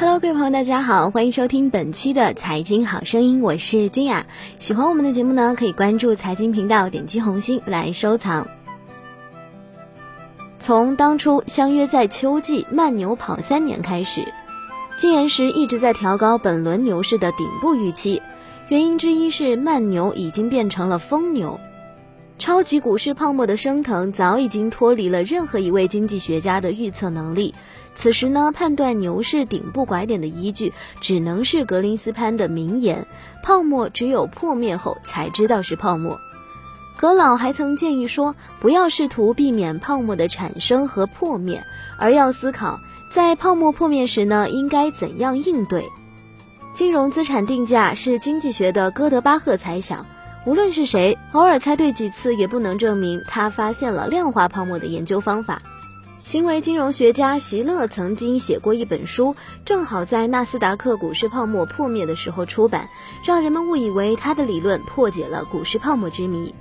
Hello，各位朋友，大家好，欢迎收听本期的财经好声音，我是君雅。喜欢我们的节目呢，可以关注财经频道，点击红心来收藏。从当初相约在秋季慢牛跑三年开始，金岩石一直在调高本轮牛市的顶部预期，原因之一是慢牛已经变成了疯牛。超级股市泡沫的升腾早已经脱离了任何一位经济学家的预测能力。此时呢，判断牛市顶部拐点的依据只能是格林斯潘的名言：“泡沫只有破灭后才知道是泡沫。”格老还曾建议说，不要试图避免泡沫的产生和破灭，而要思考在泡沫破灭时呢，应该怎样应对。金融资产定价是经济学的哥德巴赫猜想。无论是谁，偶尔猜对几次也不能证明他发现了量化泡沫的研究方法。行为金融学家席勒曾经写过一本书，正好在纳斯达克股市泡沫破灭的时候出版，让人们误以为他的理论破解了股市泡沫之谜。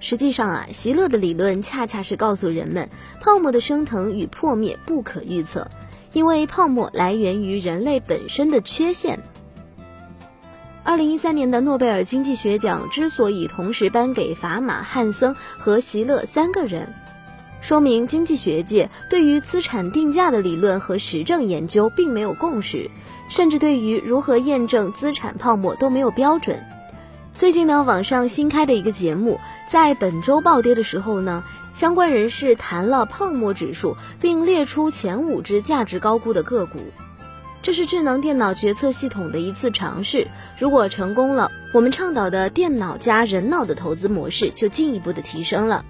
实际上啊，席勒的理论恰恰是告诉人们，泡沫的升腾与破灭不可预测，因为泡沫来源于人类本身的缺陷。二零一三年的诺贝尔经济学奖之所以同时颁给法马、汉森和席勒三个人，说明经济学界对于资产定价的理论和实证研究并没有共识，甚至对于如何验证资产泡沫都没有标准。最近呢，网上新开的一个节目，在本周暴跌的时候呢，相关人士谈了泡沫指数，并列出前五只价值高估的个股。这是智能电脑决策系统的一次尝试，如果成功了，我们倡导的电脑加人脑的投资模式就进一步的提升了。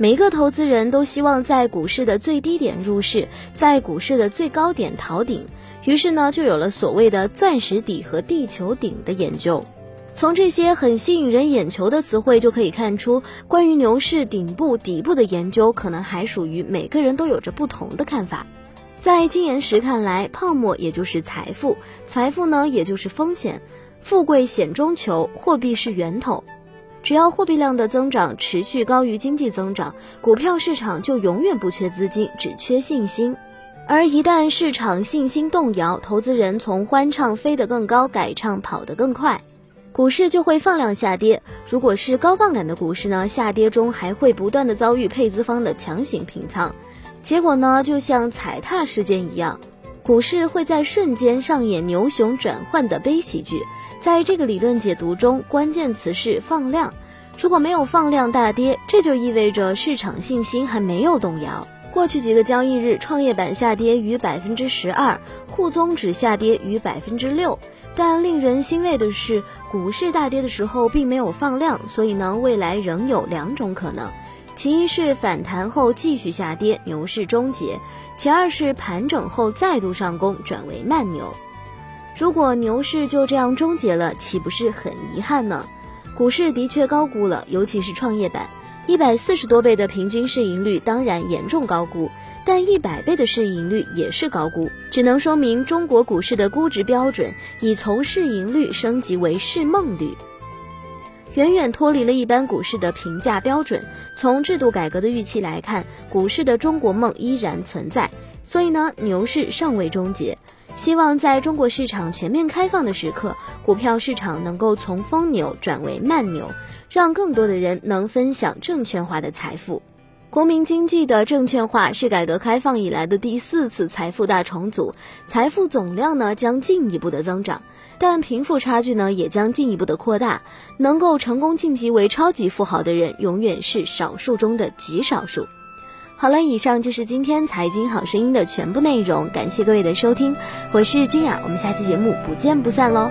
每一个投资人都希望在股市的最低点入市，在股市的最高点逃顶，于是呢，就有了所谓的“钻石底”和“地球顶”的研究。从这些很吸引人眼球的词汇就可以看出，关于牛市顶部、底部的研究，可能还属于每个人都有着不同的看法。在金岩石看来，泡沫也就是财富，财富呢也就是风险，富贵险中求，货币是源头。只要货币量的增长持续高于经济增长，股票市场就永远不缺资金，只缺信心。而一旦市场信心动摇，投资人从欢唱飞得更高改唱跑得更快，股市就会放量下跌。如果是高杠杆的股市呢，下跌中还会不断的遭遇配资方的强行平仓。结果呢，就像踩踏事件一样，股市会在瞬间上演牛熊转换的悲喜剧。在这个理论解读中，关键词是放量。如果没有放量大跌，这就意味着市场信心还没有动摇。过去几个交易日，创业板下跌逾百分之十二，沪综指下跌逾百分之六。但令人欣慰的是，股市大跌的时候并没有放量，所以呢，未来仍有两种可能。其一是反弹后继续下跌，牛市终结；其二是盘整后再度上攻，转为慢牛。如果牛市就这样终结了，岂不是很遗憾呢？股市的确高估了，尤其是创业板，一百四十多倍的平均市盈率当然严重高估，但一百倍的市盈率也是高估，只能说明中国股市的估值标准已从市盈率升级为市梦率。远远脱离了一般股市的评价标准。从制度改革的预期来看，股市的中国梦依然存在。所以呢，牛市尚未终结。希望在中国市场全面开放的时刻，股票市场能够从疯牛转为慢牛，让更多的人能分享证券化的财富。国民经济的证券化是改革开放以来的第四次财富大重组，财富总量呢将进一步的增长。但贫富差距呢，也将进一步的扩大。能够成功晋级为超级富豪的人，永远是少数中的极少数。好了，以上就是今天财经好声音的全部内容，感谢各位的收听，我是君雅，我们下期节目不见不散喽。